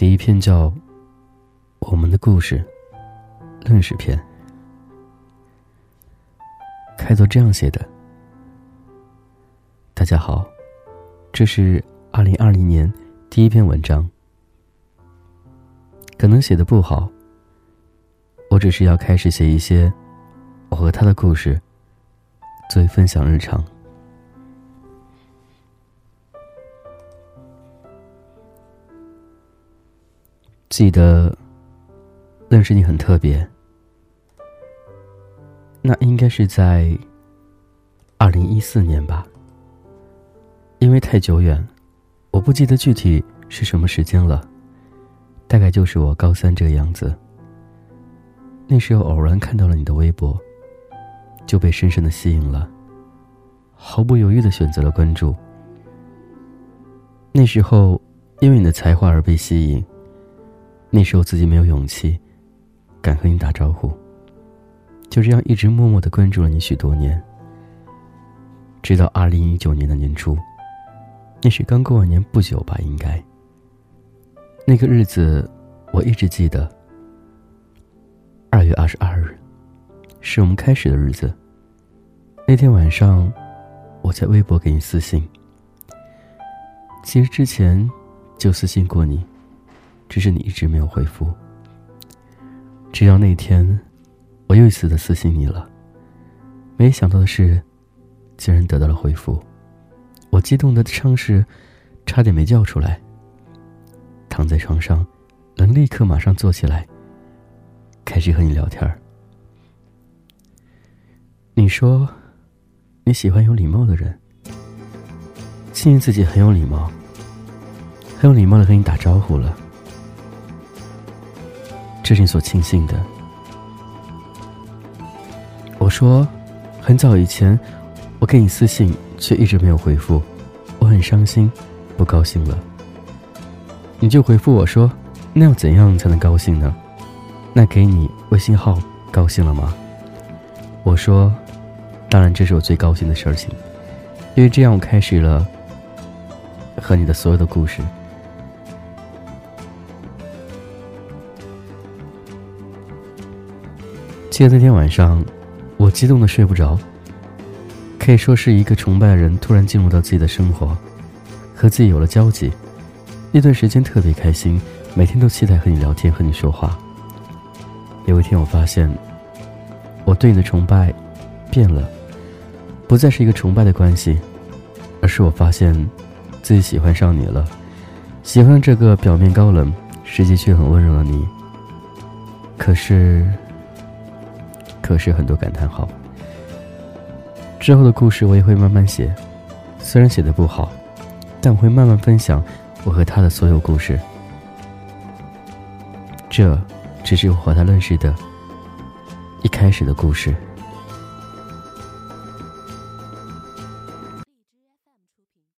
第一篇叫《我们的故事》，论史篇。开头这样写的：“大家好，这是二零二零年第一篇文章。可能写的不好，我只是要开始写一些我和他的故事，作为分享日常。”记得认识你很特别，那应该是在二零一四年吧。因为太久远，我不记得具体是什么时间了，大概就是我高三这个样子。那时候偶然看到了你的微博，就被深深的吸引了，毫不犹豫的选择了关注。那时候因为你的才华而被吸引。那时候自己没有勇气，敢和你打招呼。就这样一直默默的关注了你许多年，直到二零一九年的年初，那是刚过完年不久吧？应该。那个日子我一直记得。二月二十二日，是我们开始的日子。那天晚上，我在微博给你私信。其实之前就私信过你。只是你一直没有回复。直到那天，我又一次的私信你了。没想到的是，竟然得到了回复。我激动的伤势，差点没叫出来。躺在床上，能立刻马上坐起来，开始和你聊天儿你说，你喜欢有礼貌的人，庆幸自己很有礼貌，很有礼貌的和你打招呼了。这是你所庆幸的。我说，很早以前，我给你私信，却一直没有回复，我很伤心，不高兴了。你就回复我说，那要怎样才能高兴呢？那给你微信号，高兴了吗？我说，当然，这是我最高兴的事情，因为这样我开始了和你的所有的故事。记得那天晚上，我激动的睡不着。可以说是一个崇拜的人突然进入到自己的生活，和自己有了交集。那段时间特别开心，每天都期待和你聊天，和你说话。有一天，我发现我对你的崇拜变了，不再是一个崇拜的关系，而是我发现自己喜欢上你了，喜欢这个表面高冷，实际却很温柔的你。可是。可是很多感叹号。之后的故事我也会慢慢写，虽然写的不好，但我会慢慢分享我和他的所有故事。这只是我和他认识的一开始的故事。